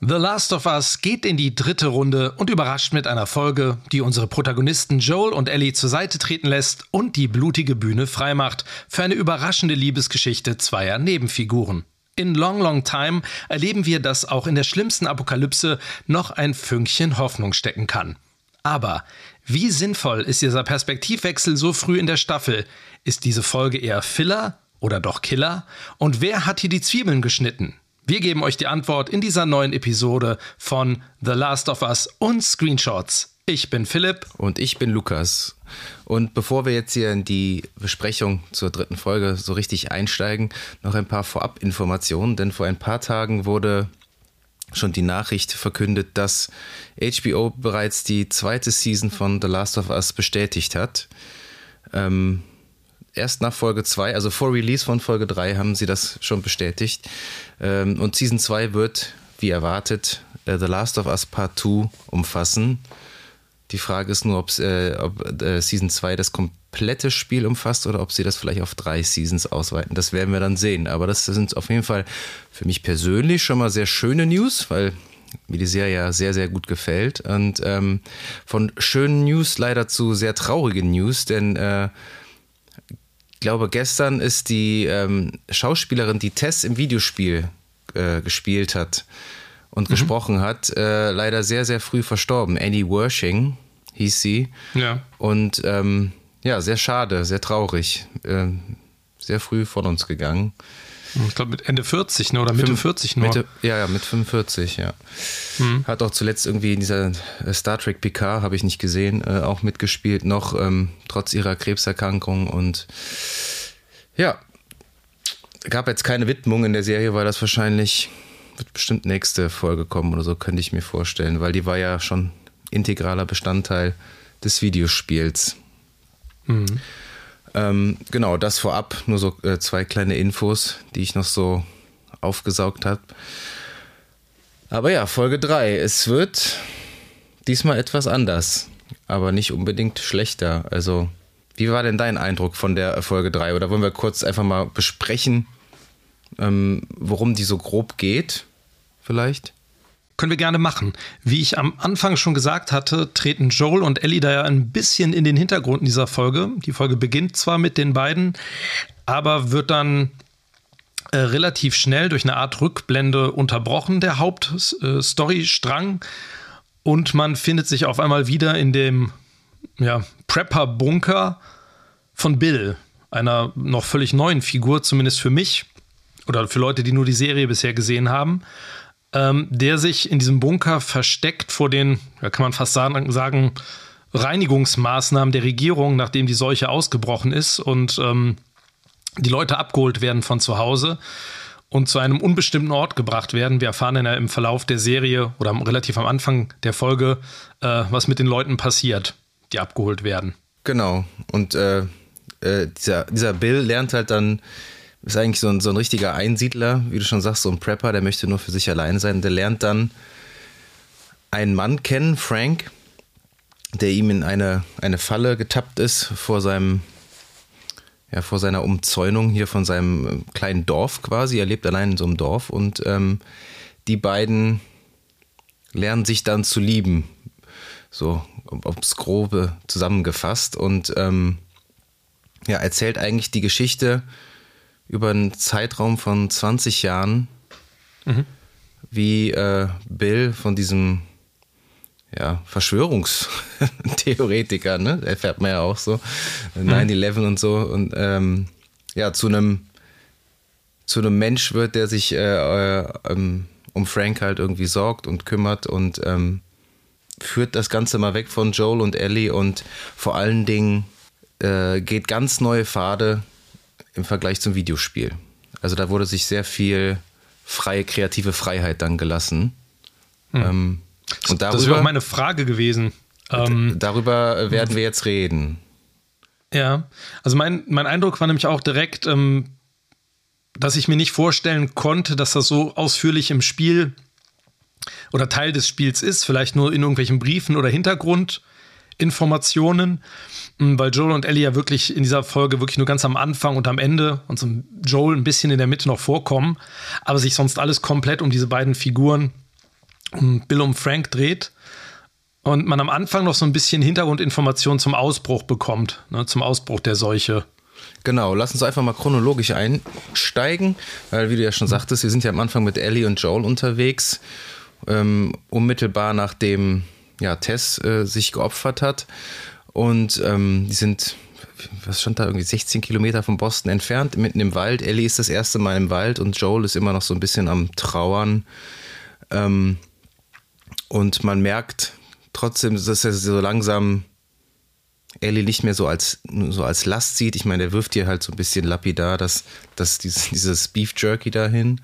The Last of Us geht in die dritte Runde und überrascht mit einer Folge, die unsere Protagonisten Joel und Ellie zur Seite treten lässt und die blutige Bühne freimacht für eine überraschende Liebesgeschichte zweier Nebenfiguren. In Long Long Time erleben wir, dass auch in der schlimmsten Apokalypse noch ein Fünkchen Hoffnung stecken kann. Aber wie sinnvoll ist dieser Perspektivwechsel so früh in der Staffel? Ist diese Folge eher Filler oder doch Killer? Und wer hat hier die Zwiebeln geschnitten? Wir geben euch die Antwort in dieser neuen Episode von The Last of Us und Screenshots. Ich bin Philipp. Und ich bin Lukas. Und bevor wir jetzt hier in die Besprechung zur dritten Folge so richtig einsteigen, noch ein paar Vorabinformationen, denn vor ein paar Tagen wurde schon die Nachricht verkündet, dass HBO bereits die zweite Season von The Last of Us bestätigt hat. Ähm, erst nach Folge 2, also vor Release von Folge 3, haben sie das schon bestätigt. Ähm, und Season 2 wird, wie erwartet, äh, The Last of Us Part 2 umfassen. Die Frage ist nur, äh, ob äh, Season 2 das komplette Spiel umfasst oder ob sie das vielleicht auf drei Seasons ausweiten. Das werden wir dann sehen. Aber das sind auf jeden Fall für mich persönlich schon mal sehr schöne News, weil mir die Serie ja sehr, sehr gut gefällt. Und ähm, von schönen News leider zu sehr traurigen News, denn äh, ich glaube, gestern ist die ähm, Schauspielerin, die Tess im Videospiel äh, gespielt hat und mhm. gesprochen hat, äh, leider sehr, sehr früh verstorben. Annie Wershing hieß sie. Ja. Und ähm, ja, sehr schade, sehr traurig. Äh, sehr früh von uns gegangen. Ich glaube mit Ende 40 ne? oder Mitte Fünf, 40 nur. Mitte, ja, ja, mit 45, ja. Mhm. Hat auch zuletzt irgendwie in dieser äh, Star Trek PK, habe ich nicht gesehen, äh, auch mitgespielt, noch ähm, trotz ihrer Krebserkrankung. Und ja, gab jetzt keine Widmung in der Serie, weil das wahrscheinlich wird bestimmt nächste Folge kommen oder so, könnte ich mir vorstellen, weil die war ja schon integraler Bestandteil des Videospiels. Mhm. Ähm, genau, das vorab, nur so äh, zwei kleine Infos, die ich noch so aufgesaugt habe. Aber ja, Folge 3. Es wird diesmal etwas anders, aber nicht unbedingt schlechter. Also, wie war denn dein Eindruck von der Folge 3? Oder wollen wir kurz einfach mal besprechen, ähm, worum die so grob geht? Vielleicht? Können wir gerne machen. Wie ich am Anfang schon gesagt hatte, treten Joel und Ellie da ja ein bisschen in den Hintergrund in dieser Folge. Die Folge beginnt zwar mit den beiden, aber wird dann äh, relativ schnell durch eine Art Rückblende unterbrochen, der Hauptstorystrang. Äh, und man findet sich auf einmal wieder in dem ja, Prepper-Bunker von Bill, einer noch völlig neuen Figur, zumindest für mich oder für Leute, die nur die Serie bisher gesehen haben ähm, der sich in diesem Bunker versteckt vor den, ja, kann man fast sagen, Reinigungsmaßnahmen der Regierung, nachdem die Seuche ausgebrochen ist und ähm, die Leute abgeholt werden von zu Hause und zu einem unbestimmten Ort gebracht werden. Wir erfahren ja im Verlauf der Serie oder relativ am Anfang der Folge, äh, was mit den Leuten passiert, die abgeholt werden. Genau. Und äh, äh, dieser, dieser Bill lernt halt dann ist eigentlich so ein, so ein richtiger Einsiedler, wie du schon sagst, so ein Prepper, der möchte nur für sich allein sein. Der lernt dann einen Mann kennen, Frank, der ihm in eine, eine Falle getappt ist vor seinem, ja, vor seiner Umzäunung hier von seinem äh, kleinen Dorf quasi. Er lebt allein in so einem Dorf und ähm, die beiden lernen sich dann zu lieben. So, aufs Grobe zusammengefasst und ähm, ja, erzählt eigentlich die Geschichte über einen Zeitraum von 20 Jahren, mhm. wie äh, Bill von diesem ja, Verschwörungstheoretiker, ne? Erfährt man ja auch so. Mhm. 9-11 und so. Und ähm, ja, zu einem zu einem Mensch wird, der sich äh, äh, um Frank halt irgendwie sorgt und kümmert und ähm, führt das Ganze mal weg von Joel und Ellie und vor allen Dingen äh, geht ganz neue Pfade im Vergleich zum Videospiel. Also da wurde sich sehr viel freie, kreative Freiheit dann gelassen. Hm. Ähm, und darüber, das wäre auch meine Frage gewesen. Ähm, Darüber werden wir jetzt reden. Ja, also mein, mein Eindruck war nämlich auch direkt, ähm, dass ich mir nicht vorstellen konnte, dass das so ausführlich im Spiel oder Teil des Spiels ist, vielleicht nur in irgendwelchen Briefen oder Hintergrundinformationen, hm, weil Joel und Ellie ja wirklich in dieser Folge wirklich nur ganz am Anfang und am Ende und so Joel ein bisschen in der Mitte noch vorkommen, aber sich sonst alles komplett um diese beiden Figuren, um Bill und Frank dreht und man am Anfang noch so ein bisschen Hintergrundinformationen zum Ausbruch bekommt, ne, zum Ausbruch der Seuche. Genau, lass uns einfach mal chronologisch einsteigen, weil wie du ja schon sagtest, wir sind ja am Anfang mit Ellie und Joel unterwegs, ähm, unmittelbar nachdem ja, Tess äh, sich geopfert hat. Und ähm, die sind, was stand da, irgendwie 16 Kilometer von Boston entfernt, mitten im Wald. Ellie ist das erste Mal im Wald und Joel ist immer noch so ein bisschen am Trauern. Ähm, und man merkt trotzdem, dass er so langsam Ellie nicht mehr so als, so als Last sieht. Ich meine, er wirft ihr halt so ein bisschen lapidar das, das, dieses, dieses Beef Jerky dahin.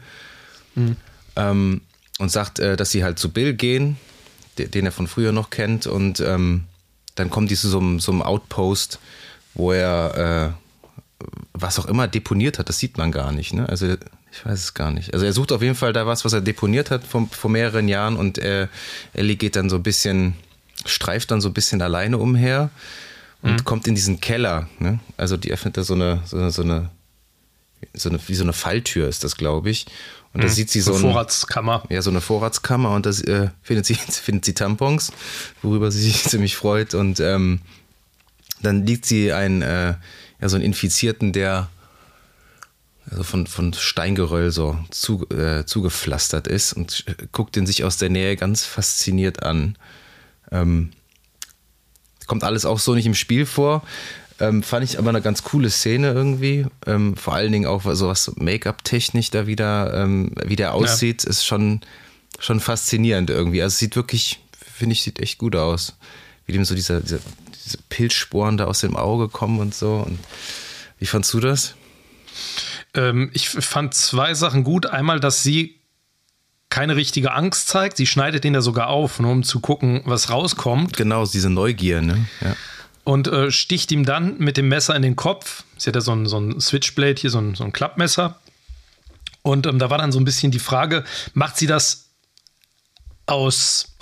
Mhm. Ähm, und sagt, äh, dass sie halt zu Bill gehen, den, er von früher noch kennt. Und ähm, dann kommt die zu so einem, so einem Outpost, wo er äh, was auch immer deponiert hat. Das sieht man gar nicht. Ne? Also ich weiß es gar nicht. Also er sucht auf jeden Fall da was, was er deponiert hat vor, vor mehreren Jahren. Und äh, Ellie geht dann so ein bisschen, streift dann so ein bisschen alleine umher und mhm. kommt in diesen Keller. Ne? Also die öffnet da so eine, so eine, so eine, so eine, wie so eine Falltür ist das, glaube ich. Und da mhm. sieht sie so eine Vorratskammer. Ja, so eine Vorratskammer und da äh, findet, sie, findet sie Tampons, worüber sie sich ziemlich freut. Und ähm, dann liegt sie ein, äh, ja, so einen Infizierten, der also von, von Steingeröll so zu, äh, zugepflastert ist und guckt ihn sich aus der Nähe ganz fasziniert an. Ähm, kommt alles auch so nicht im Spiel vor. Ähm, fand ich aber eine ganz coole Szene irgendwie. Ähm, vor allen Dingen auch so was Make-up-technisch da wieder, ähm, wie der aussieht, ja. ist schon, schon faszinierend irgendwie. Also es sieht wirklich, finde ich, sieht echt gut aus. Wie dem so diese, diese, diese Pilzsporen da aus dem Auge kommen und so. Und wie fandst du das? Ähm, ich fand zwei Sachen gut. Einmal, dass sie keine richtige Angst zeigt. Sie schneidet den ja sogar auf, nur um zu gucken, was rauskommt. Genau, diese Neugier, ne? Ja. Und äh, sticht ihm dann mit dem Messer in den Kopf. Sie hat ja so ein, so ein Switchblade hier, so ein, so ein Klappmesser. Und ähm, da war dann so ein bisschen die Frage, macht sie das aus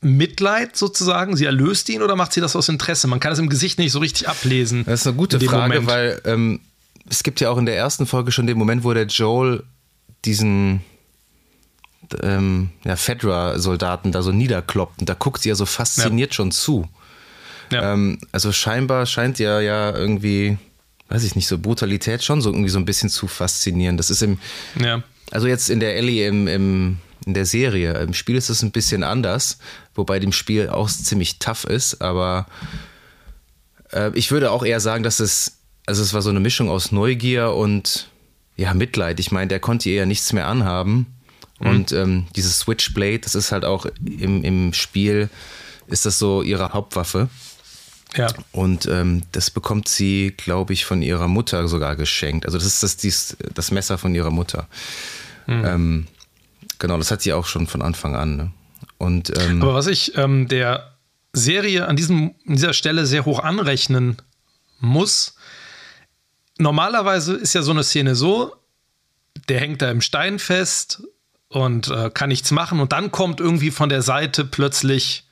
Mitleid sozusagen? Sie erlöst ihn oder macht sie das aus Interesse? Man kann es im Gesicht nicht so richtig ablesen. Das ist eine gute Frage, Moment. weil ähm, es gibt ja auch in der ersten Folge schon den Moment, wo der Joel diesen ähm, ja, Fedra-Soldaten da so niederkloppt. Und da guckt sie ja so fasziniert ja. schon zu. Ja. Ähm, also scheinbar scheint ja ja irgendwie, weiß ich nicht, so Brutalität schon so irgendwie so ein bisschen zu faszinieren. Das ist im, ja. also jetzt in der Ellie im, im, in der Serie, im Spiel ist es ein bisschen anders, wobei dem Spiel auch ziemlich tough ist, aber äh, ich würde auch eher sagen, dass es, also es war so eine Mischung aus Neugier und ja, Mitleid. Ich meine, der konnte ihr ja nichts mehr anhaben. Mhm. Und ähm, dieses Switchblade, das ist halt auch im, im Spiel, ist das so ihre Hauptwaffe. Ja. Und ähm, das bekommt sie, glaube ich, von ihrer Mutter sogar geschenkt. Also das ist das, dies, das Messer von ihrer Mutter. Mhm. Ähm, genau, das hat sie auch schon von Anfang an. Ne? Und, ähm, Aber was ich ähm, der Serie an, diesem, an dieser Stelle sehr hoch anrechnen muss, normalerweise ist ja so eine Szene so, der hängt da im Stein fest, und äh, kann nichts machen. Und dann kommt irgendwie von der Seite plötzlich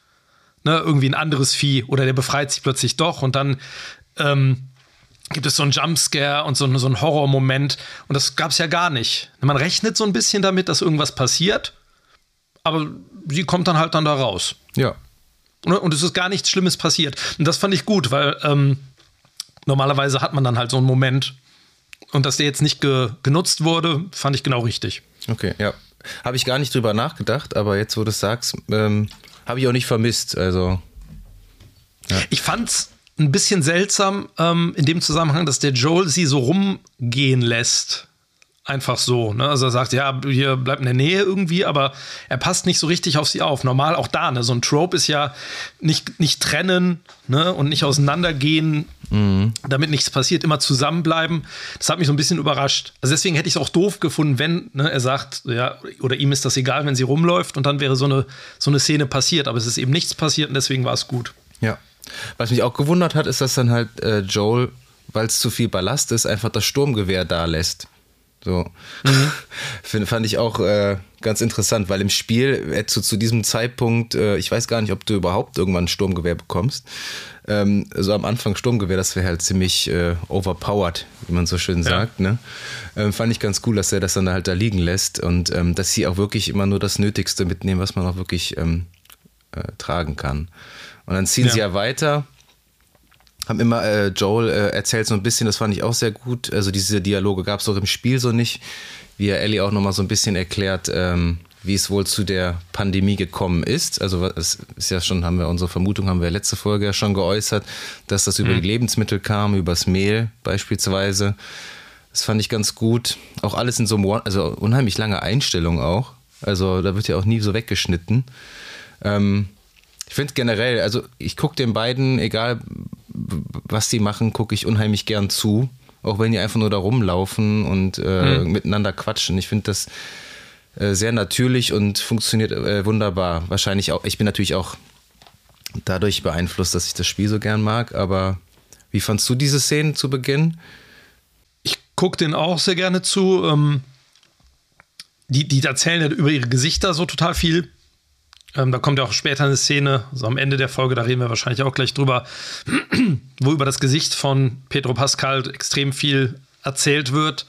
ne, irgendwie ein anderes Vieh oder der befreit sich plötzlich doch und dann ähm, gibt es so einen Jumpscare und so, so einen Horrormoment. Und das gab es ja gar nicht. Man rechnet so ein bisschen damit, dass irgendwas passiert, aber sie kommt dann halt dann da raus. Ja. Und, und es ist gar nichts Schlimmes passiert. Und das fand ich gut, weil ähm, normalerweise hat man dann halt so einen Moment. Und dass der jetzt nicht ge genutzt wurde, fand ich genau richtig. Okay, ja. Habe ich gar nicht drüber nachgedacht, aber jetzt, wo du es sagst, ähm, habe ich auch nicht vermisst. Also. Ja. Ich fand's ein bisschen seltsam ähm, in dem Zusammenhang, dass der Joel sie so rumgehen lässt. Einfach so. Ne? Also er sagt, ja, hier bleibt in der Nähe irgendwie, aber er passt nicht so richtig auf sie auf. Normal auch da, ne? So ein Trope ist ja nicht, nicht trennen ne? und nicht auseinandergehen Mhm. Damit nichts passiert, immer zusammenbleiben. Das hat mich so ein bisschen überrascht. Also deswegen hätte ich es auch doof gefunden, wenn ne, er sagt, ja, oder ihm ist das egal, wenn sie rumläuft und dann wäre so eine, so eine Szene passiert. Aber es ist eben nichts passiert und deswegen war es gut. Ja. Was mich auch gewundert hat, ist, dass dann halt äh, Joel, weil es zu viel Ballast ist, einfach das Sturmgewehr da lässt. So. Mhm. Find, fand ich auch äh, ganz interessant, weil im Spiel äh, zu, zu diesem Zeitpunkt, äh, ich weiß gar nicht, ob du überhaupt irgendwann ein Sturmgewehr bekommst. Ähm, so am Anfang Sturmgewehr, das wäre halt ziemlich äh, overpowered, wie man so schön sagt. Ja. Ne? Ähm, fand ich ganz cool, dass er das dann halt da liegen lässt und ähm, dass sie auch wirklich immer nur das Nötigste mitnehmen, was man auch wirklich ähm, äh, tragen kann. Und dann ziehen ja. sie ja weiter haben immer, äh, Joel äh, erzählt so ein bisschen, das fand ich auch sehr gut. Also diese Dialoge gab es auch im Spiel so nicht, wie er Ellie auch nochmal so ein bisschen erklärt, ähm, wie es wohl zu der Pandemie gekommen ist. Also es ist ja schon, haben wir unsere Vermutung, haben wir letzte Folge ja schon geäußert, dass das über mhm. die Lebensmittel kam, übers Mehl beispielsweise. Das fand ich ganz gut. Auch alles in so einem, also unheimlich lange Einstellung auch. Also da wird ja auch nie so weggeschnitten. Ähm, ich finde generell, also ich gucke den beiden, egal was die machen, gucke ich unheimlich gern zu. Auch wenn die einfach nur da rumlaufen und äh, mhm. miteinander quatschen. Ich finde das äh, sehr natürlich und funktioniert äh, wunderbar. Wahrscheinlich auch, ich bin natürlich auch dadurch beeinflusst, dass ich das Spiel so gern mag, aber wie fandst du diese Szenen zu Beginn? Ich gucke den auch sehr gerne zu. Ähm, die, die erzählen ja über ihre Gesichter so total viel. Ähm, da kommt ja auch später eine Szene, so am Ende der Folge, da reden wir wahrscheinlich auch gleich drüber, wo über das Gesicht von Pedro Pascal extrem viel erzählt wird.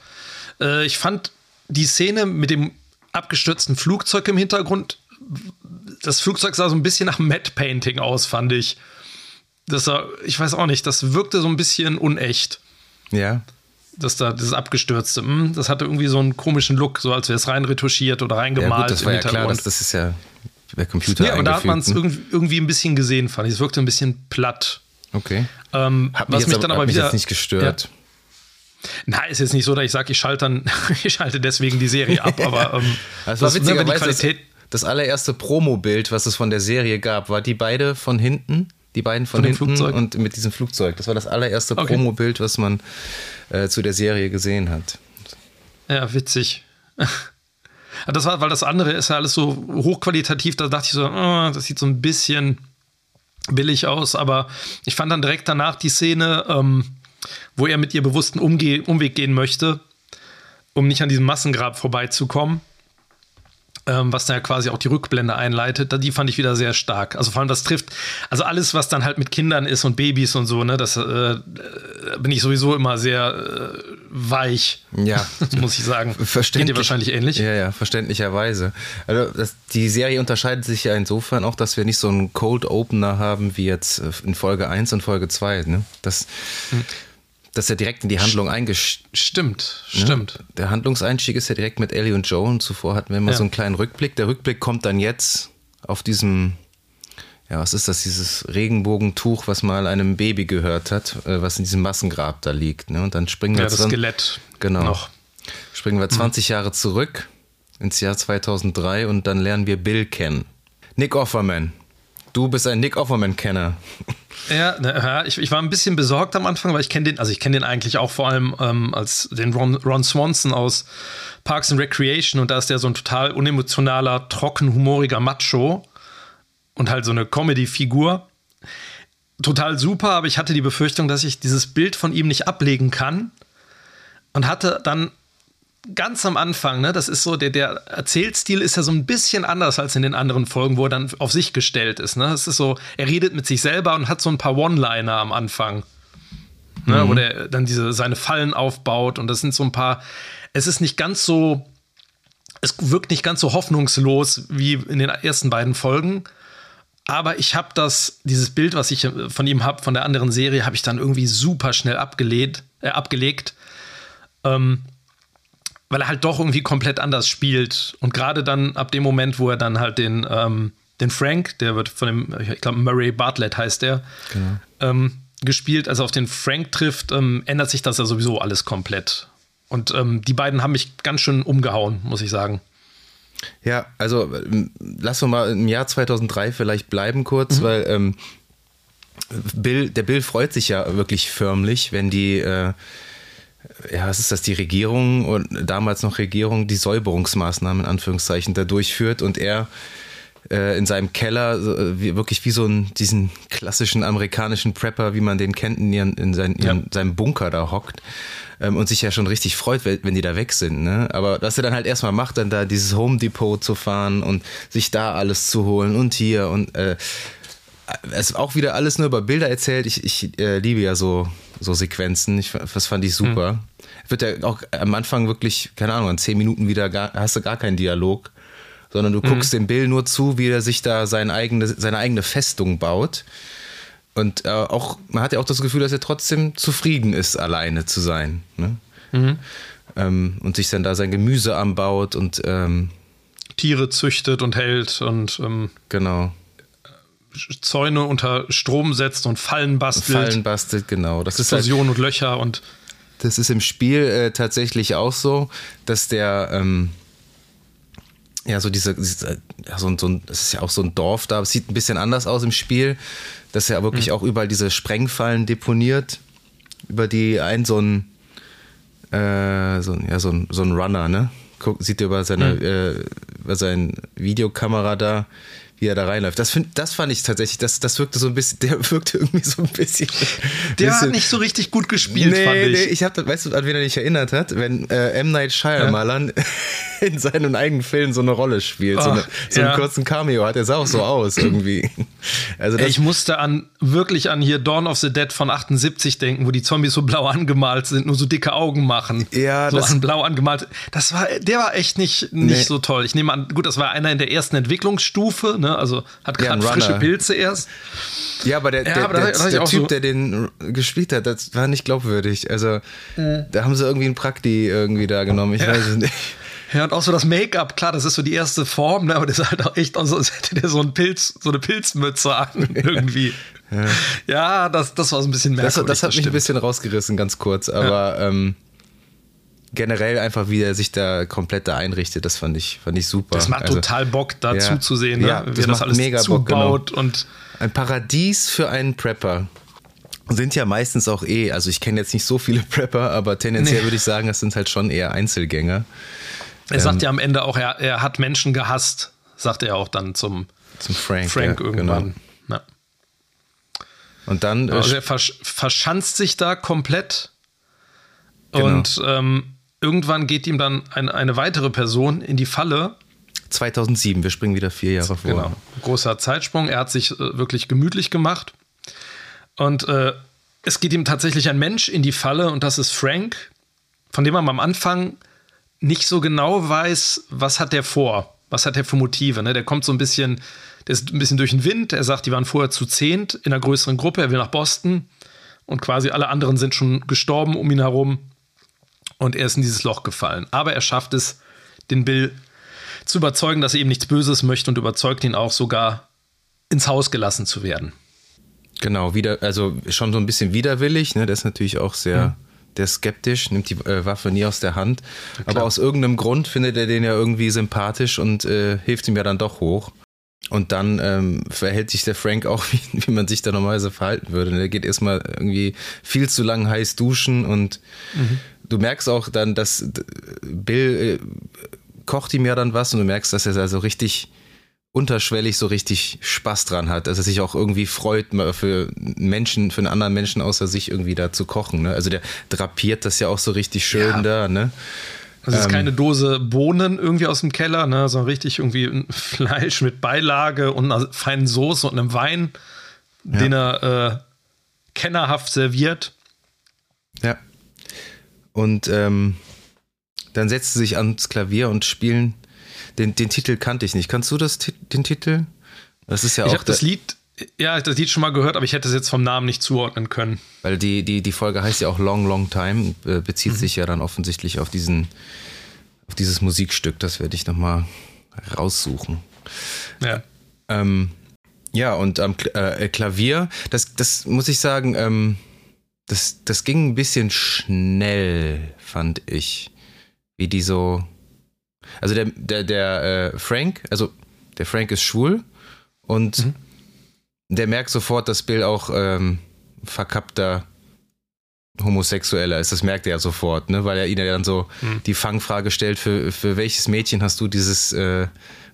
Äh, ich fand die Szene mit dem abgestürzten Flugzeug im Hintergrund, das Flugzeug sah so ein bisschen nach Matte Painting aus, fand ich. Das sah, ich weiß auch nicht, das wirkte so ein bisschen unecht. Ja. Das da, das abgestürzte, hm, das hatte irgendwie so einen komischen Look, so als wäre es rein retuschiert oder reingemalt. Ja, gut, das war ja klar, das, das ist ja der Computer Ja, und da hat man es irgendwie, irgendwie, ein bisschen gesehen, fand ich. Es wirkte ein bisschen platt. Okay. Ähm, hat mich was mich aber, dann aber wieder. Jetzt nicht gestört. Ja. Na, ist jetzt nicht so, dass ich sage, ich schalte dann, ich schalte deswegen die Serie ab, aber ähm, also das, ne, die Qualität. Das, das allererste Promo-Bild, was es von der Serie gab, war die beide von hinten, die beiden von, von hinten Flugzeug? und mit diesem Flugzeug. Das war das allererste okay. Promo-Bild, was man äh, zu der Serie gesehen hat. Ja, witzig. Das war, weil das andere ist ja alles so hochqualitativ, da dachte ich so, oh, das sieht so ein bisschen billig aus, aber ich fand dann direkt danach die Szene, ähm, wo er mit ihr bewussten Umge Umweg gehen möchte, um nicht an diesem Massengrab vorbeizukommen ähm, was dann ja quasi auch die Rückblende einleitet, die fand ich wieder sehr stark. Also vor allem das trifft, also alles, was dann halt mit Kindern ist und Babys und so, ne, das äh, bin ich sowieso immer sehr äh, weich. Ja. muss ich sagen. Verständlich. Kennt ihr wahrscheinlich ähnlich? Ja, ja, verständlicherweise. Also das, die Serie unterscheidet sich ja insofern auch, dass wir nicht so einen Cold Opener haben wie jetzt in Folge 1 und Folge 2. Ne? Das, hm dass er direkt in die Handlung eingestimmt. Stimmt, ja? stimmt. Der Handlungseinstieg ist ja direkt mit Ellie und Joe und zuvor hatten wir immer ja. so einen kleinen Rückblick. Der Rückblick kommt dann jetzt auf diesem, ja, was ist das, dieses Regenbogentuch, was mal einem Baby gehört hat, äh, was in diesem Massengrab da liegt. Ne? Und dann springen wir ja, das Skelett. Genau. Noch. Springen wir 20 mhm. Jahre zurück ins Jahr 2003 und dann lernen wir Bill kennen. Nick Offerman. Du bist ein Nick Offerman-Kenner. Ja, ne, ich, ich, war ein bisschen besorgt am Anfang, weil ich kenne den, also ich kenne den eigentlich auch vor allem ähm, als den Ron, Ron, Swanson aus Parks and Recreation und da ist der so ein total unemotionaler, trocken, humoriger Macho und halt so eine Comedy-Figur. Total super, aber ich hatte die Befürchtung, dass ich dieses Bild von ihm nicht ablegen kann und hatte dann ganz am Anfang, ne, das ist so, der, der Erzählstil ist ja so ein bisschen anders als in den anderen Folgen, wo er dann auf sich gestellt ist. Ne? Es ist so, er redet mit sich selber und hat so ein paar One-Liner am Anfang. Ne, mhm. Wo der dann diese, seine Fallen aufbaut und das sind so ein paar, es ist nicht ganz so, es wirkt nicht ganz so hoffnungslos wie in den ersten beiden Folgen. Aber ich habe das, dieses Bild, was ich von ihm habe, von der anderen Serie, habe ich dann irgendwie super schnell abgelegt. Äh, abgelegt. Ähm, weil er halt doch irgendwie komplett anders spielt. Und gerade dann ab dem Moment, wo er dann halt den, ähm, den Frank, der wird von dem, ich glaube, Murray Bartlett heißt der, genau. ähm, gespielt, also auf den Frank trifft, ähm, ändert sich das ja sowieso alles komplett. Und ähm, die beiden haben mich ganz schön umgehauen, muss ich sagen. Ja, also ähm, lass uns mal im Jahr 2003 vielleicht bleiben kurz, mhm. weil ähm, Bill, der Bill freut sich ja wirklich förmlich, wenn die, äh, ja, was ist das, die Regierung und damals noch Regierung, die Säuberungsmaßnahmen in Anführungszeichen da durchführt und er äh, in seinem Keller äh, wie, wirklich wie so ein, diesen klassischen amerikanischen Prepper, wie man den kennt, in, ihren, in, sein, in ja. seinem Bunker da hockt ähm, und sich ja schon richtig freut, wenn die da weg sind. Ne? Aber was er dann halt erstmal macht, dann da dieses Home Depot zu fahren und sich da alles zu holen und hier und äh, es ist auch wieder alles nur über Bilder erzählt. Ich, ich äh, liebe ja so, so Sequenzen. Ich, das fand ich super. Mhm. Wird ja auch am Anfang wirklich, keine Ahnung, in zehn Minuten wieder gar, hast du gar keinen Dialog, sondern du mhm. guckst dem Bill nur zu, wie er sich da sein eigene, seine eigene Festung baut. Und äh, auch, man hat ja auch das Gefühl, dass er trotzdem zufrieden ist, alleine zu sein. Ne? Mhm. Ähm, und sich dann da sein Gemüse anbaut und ähm, Tiere züchtet und hält und ähm, genau. Zäune unter Strom setzt und Fallen bastelt. Fallen bastelt, genau. Das Explosion halt, und Löcher und. Das ist im Spiel äh, tatsächlich auch so, dass der ähm, ja so diese, diese ja, so, so ein, das ist ja auch so ein Dorf da, es sieht ein bisschen anders aus im Spiel dass er wirklich mhm. auch überall diese Sprengfallen deponiert, über die ein so ein, äh, so, ja, so, ein, so ein Runner, ne? Guck, sieht er über seine, mhm. äh, über seine Videokamera da, wie er da reinläuft. Das, find, das fand ich tatsächlich, das, das wirkte so ein bisschen, der wirkte irgendwie so ein bisschen. Der bisschen, hat nicht so richtig gut gespielt, nee, fand ich. Nee, ich hab, weißt du, an wen er dich erinnert hat? Wenn äh, M. Night Shyamalan ja? in seinen eigenen Filmen so eine Rolle spielt, Ach, so, eine, so ja. einen kurzen Cameo hat, er sah auch so aus irgendwie. Also ich musste an, wirklich an hier Dawn of the Dead von 78 denken, wo die Zombies so blau angemalt sind, nur so dicke Augen machen. Ja, so das an blau angemalt. Das war, der war echt nicht, nicht nee. so toll. Ich nehme an, gut, das war einer in der ersten Entwicklungsstufe, ne? Also hat gerade ja, frische Pilze erst. Ja, aber der, ja, der, aber der, der, der Typ, so der den gespielt hat, das war nicht glaubwürdig. Also, mhm. da haben sie irgendwie einen Prakti irgendwie da genommen. Ich ja. weiß es nicht. Ja, und auch so das Make-up, klar, das ist so die erste Form, ne, aber das ist halt auch echt als hätte der so einen Pilz, so eine Pilzmütze an, irgendwie. Ja, ja das, das war so ein bisschen merkwürdig. Das, das hat das mich ein bisschen rausgerissen, ganz kurz, aber ähm, generell einfach, wie er sich da komplett da einrichtet, das fand ich, fand ich super. Das macht also, total Bock, da ja, zuzusehen, ne? ja, das wie er das alles mega zubaut Bock, genau. und ein Paradies für einen Prepper. Sind ja meistens auch eh, also ich kenne jetzt nicht so viele Prepper, aber tendenziell nee. würde ich sagen, das sind halt schon eher Einzelgänger. Er ähm, sagt ja am Ende auch, er, er hat Menschen gehasst, sagt er auch dann zum, zum Frank, Frank ja, irgendwann. Genau. Ja. Und dann. Also er versch verschanzt sich da komplett. Genau. Und ähm, irgendwann geht ihm dann ein, eine weitere Person in die Falle. 2007, wir springen wieder vier Jahre vor. Genau, großer Zeitsprung. Er hat sich äh, wirklich gemütlich gemacht. Und äh, es geht ihm tatsächlich ein Mensch in die Falle und das ist Frank, von dem man am Anfang nicht so genau weiß, was hat der vor, was hat der für Motive. Ne? Der kommt so ein bisschen, der ist ein bisschen durch den Wind. Er sagt, die waren vorher zu zehnt in einer größeren Gruppe. Er will nach Boston und quasi alle anderen sind schon gestorben um ihn herum. Und er ist in dieses Loch gefallen. Aber er schafft es, den Bill zu überzeugen, dass er ihm nichts Böses möchte und überzeugt ihn auch sogar ins Haus gelassen zu werden. Genau, wieder, also schon so ein bisschen widerwillig, ne? Der ist natürlich auch sehr. Mhm der skeptisch, nimmt die äh, Waffe nie aus der Hand. Ja, aber aus irgendeinem Grund findet er den ja irgendwie sympathisch und äh, hilft ihm ja dann doch hoch. Und dann ähm, verhält sich der Frank auch, wie, wie man sich da normalerweise verhalten würde. Der geht erstmal irgendwie viel zu lang heiß duschen und mhm. Du merkst auch dann, dass Bill äh, kocht ihm ja dann was und du merkst, dass er da so richtig unterschwellig so richtig Spaß dran hat, dass er sich auch irgendwie freut, für Menschen, für einen anderen Menschen außer sich irgendwie da zu kochen. Ne? Also der drapiert das ja auch so richtig schön ja. da, ne? Das ist ähm, keine Dose Bohnen irgendwie aus dem Keller, ne, sondern richtig irgendwie Fleisch mit Beilage und einer feinen Soße und einem Wein, ja. den er äh, kennerhaft serviert. Ja. Und ähm, dann setzt sie sich ans Klavier und spielen den, den Titel kannte ich nicht. Kannst du das, den Titel? Das ist ja ich auch. Ich habe das Lied, ja, das Lied schon mal gehört, aber ich hätte es jetzt vom Namen nicht zuordnen können. Weil die, die, die Folge heißt ja auch Long, Long Time, bezieht mhm. sich ja dann offensichtlich auf diesen, auf dieses Musikstück. Das werde ich nochmal raussuchen. Ja. Ähm, ja, und am äh, Klavier, das, das muss ich sagen, ähm, das, das ging ein bisschen schnell, fand ich. Wie die so also der, der, der äh, Frank, also der Frank ist schwul und mhm. der merkt sofort, dass Bill auch ähm, verkappter Homosexueller ist. Das merkt er ja sofort, ne? weil er ihn ja dann so hm. die Fangfrage stellt, für, für welches Mädchen hast du dieses, äh,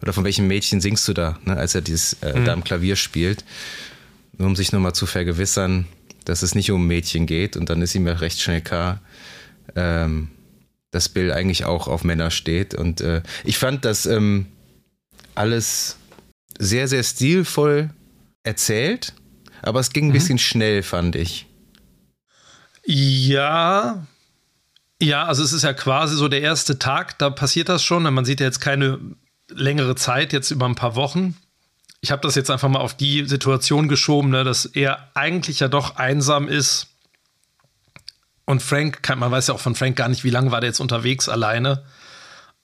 oder von welchem Mädchen singst du da, ne? als er dieses äh, hm. da am Klavier spielt. Nur um sich nochmal zu vergewissern, dass es nicht um Mädchen geht. Und dann ist ihm ja recht schnell klar, ähm, dass Bill eigentlich auch auf Männer steht. Und äh, ich fand das ähm, alles sehr, sehr stilvoll erzählt, aber es ging ein mhm. bisschen schnell, fand ich. Ja, ja, also es ist ja quasi so der erste Tag, da passiert das schon. Man sieht ja jetzt keine längere Zeit, jetzt über ein paar Wochen. Ich habe das jetzt einfach mal auf die Situation geschoben, ne, dass er eigentlich ja doch einsam ist. Und Frank, man weiß ja auch von Frank gar nicht, wie lange war der jetzt unterwegs alleine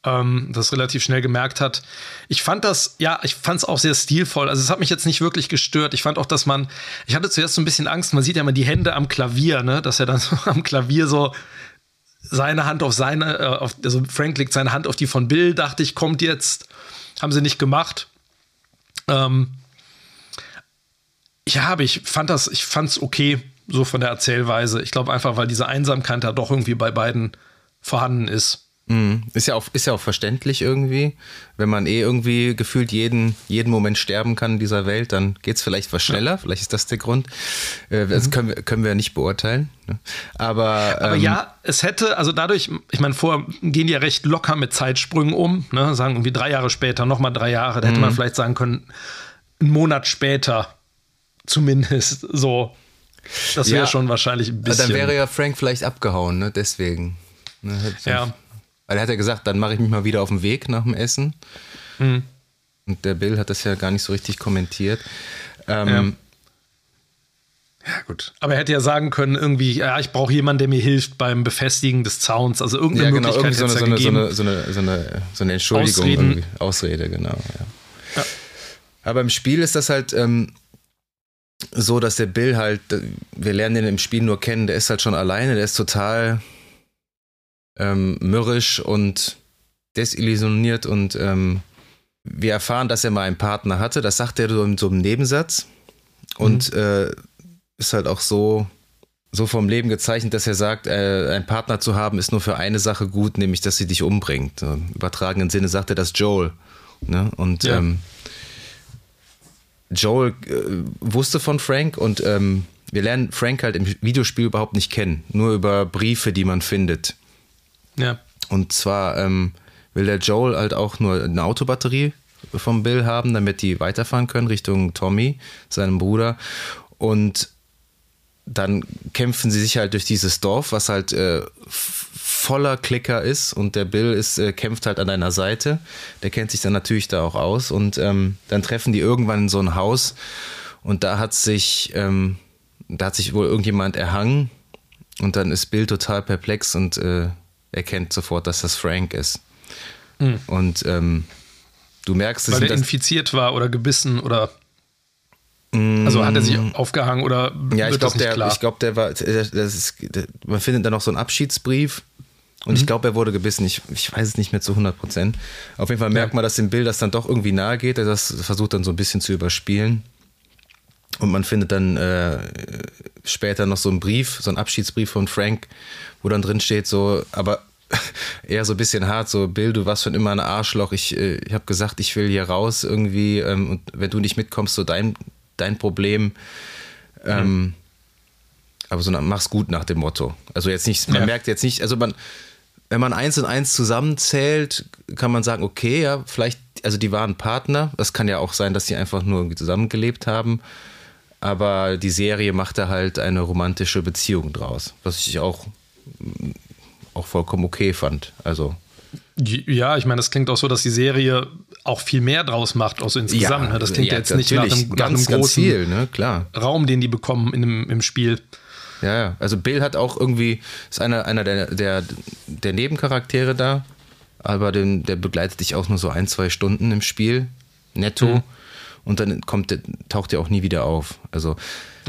ähm, das relativ schnell gemerkt hat. Ich fand das, ja, ich fand es auch sehr stilvoll. Also es hat mich jetzt nicht wirklich gestört. Ich fand auch, dass man, ich hatte zuerst so ein bisschen Angst, man sieht ja immer die Hände am Klavier, ne, dass er dann so am Klavier so seine Hand auf seine, äh, auf, also Frank legt seine Hand auf die von Bill, dachte ich, kommt jetzt. Haben sie nicht gemacht. Ähm, ja, aber ich fand das, ich fand's okay, so von der Erzählweise. Ich glaube einfach, weil diese Einsamkeit da doch irgendwie bei beiden vorhanden ist. Mhm. Ist ja, auch, ist ja auch verständlich irgendwie. Wenn man eh irgendwie gefühlt jeden, jeden Moment sterben kann in dieser Welt, dann geht es vielleicht was schneller. Ja. Vielleicht ist das der Grund. Äh, das mhm. können, wir, können wir nicht beurteilen. Ne? Aber, Aber ähm, ja, es hätte, also dadurch, ich meine, vorher gehen die ja recht locker mit Zeitsprüngen um. Ne? Sagen irgendwie drei Jahre später, nochmal drei Jahre. Da hätte mhm. man vielleicht sagen können, einen Monat später zumindest so. Das wäre ja, schon wahrscheinlich ein bisschen. Dann wäre ja Frank vielleicht abgehauen, ne? deswegen. Ne? Ja. Weil er hat ja gesagt, dann mache ich mich mal wieder auf den Weg nach dem Essen. Mhm. Und der Bill hat das ja gar nicht so richtig kommentiert. Ähm, ja. Ja, gut. Aber er hätte ja sagen können, irgendwie, ja, ich brauche jemanden, der mir hilft beim Befestigen des Zauns. Also irgendeine ja, genau, Möglichkeit so eine, so, eine, so, eine, so, eine, so, eine, so eine Entschuldigung. Ausreden. Ausrede, genau. Ja. ja. Aber im Spiel ist das halt ähm, so, dass der Bill halt, wir lernen den im Spiel nur kennen, der ist halt schon alleine, der ist total ähm, mürrisch und desillusioniert und ähm, wir erfahren, dass er mal einen Partner hatte. Das sagt er so in so einem Nebensatz und mhm. äh, ist halt auch so, so vom Leben gezeichnet, dass er sagt, äh, einen Partner zu haben ist nur für eine Sache gut, nämlich dass sie dich umbringt. Im übertragenen Sinne sagt er das Joel. Ne? Und ja. ähm, Joel äh, wusste von Frank und ähm, wir lernen Frank halt im Videospiel überhaupt nicht kennen, nur über Briefe, die man findet. Ja. Und zwar ähm, will der Joel halt auch nur eine Autobatterie vom Bill haben, damit die weiterfahren können Richtung Tommy, seinem Bruder. Und dann kämpfen sie sich halt durch dieses Dorf, was halt äh, voller Klicker ist und der Bill ist, äh, kämpft halt an deiner Seite. Der kennt sich dann natürlich da auch aus und ähm, dann treffen die irgendwann in so ein Haus und da hat sich, ähm, da hat sich wohl irgendjemand erhangen und dann ist Bill total perplex und äh, erkennt sofort, dass das Frank ist. Mhm. Und ähm, du merkst es. Weil er infiziert war oder gebissen oder. Mm. Also hat er sich aufgehangen oder ja, ich glaube, der, ich glaube, der war, ist, man findet da noch so einen Abschiedsbrief und mhm. ich glaube, er wurde gebissen. Ich, ich weiß es nicht mehr zu 100 Prozent. Auf jeden Fall merkt ja. man, dass dem Bild das dann doch irgendwie nahe geht. Er das versucht dann so ein bisschen zu überspielen. Und man findet dann äh, später noch so einen Brief, so einen Abschiedsbrief von Frank, wo dann drin steht, so, aber eher so ein bisschen hart, so, Bill, du warst schon immer ein Arschloch. Ich, äh, ich habe gesagt, ich will hier raus irgendwie ähm, und wenn du nicht mitkommst, so dein, dein Problem. Ähm, mhm. Aber so mach's gut nach dem Motto. Also jetzt nicht, man ja. merkt jetzt nicht, also man, wenn man eins und eins zusammenzählt, kann man sagen, okay, ja, vielleicht, also die waren Partner. Das kann ja auch sein, dass sie einfach nur irgendwie zusammengelebt haben aber die Serie machte halt eine romantische Beziehung draus, was ich auch, auch vollkommen okay fand. Also. Ja, ich meine, das klingt auch so, dass die Serie auch viel mehr draus macht, also insgesamt. Ja, ne? das klingt ja, jetzt nicht nach einem, nach einem großen viel, ne? Klar. Raum, den die bekommen in dem, im Spiel. Ja, ja, also Bill hat auch irgendwie, ist einer, einer der, der, der Nebencharaktere da, aber den, der begleitet dich auch nur so ein, zwei Stunden im Spiel, netto. Mhm und dann kommt, taucht er auch nie wieder auf. Also.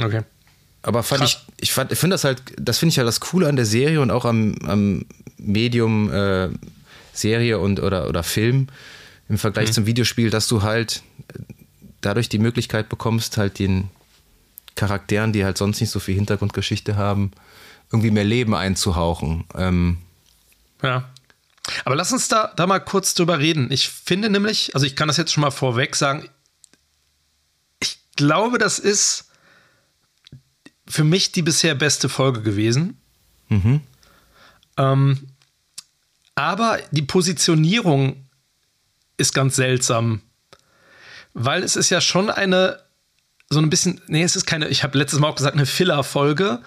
Okay. Aber fand Krass. ich, ich, fand, ich finde das halt, das finde ich ja halt das Coole an der Serie und auch am, am Medium äh, Serie und oder, oder Film im Vergleich mhm. zum Videospiel, dass du halt dadurch die Möglichkeit bekommst, halt den Charakteren, die halt sonst nicht so viel Hintergrundgeschichte haben, irgendwie mehr Leben einzuhauchen. Ähm, ja. Aber lass uns da, da mal kurz drüber reden. Ich finde nämlich, also ich kann das jetzt schon mal vorweg sagen, glaube, das ist für mich die bisher beste Folge gewesen. Mhm. Ähm, aber die Positionierung ist ganz seltsam, weil es ist ja schon eine, so ein bisschen, nee, es ist keine, ich habe letztes Mal auch gesagt, eine Filler-Folge.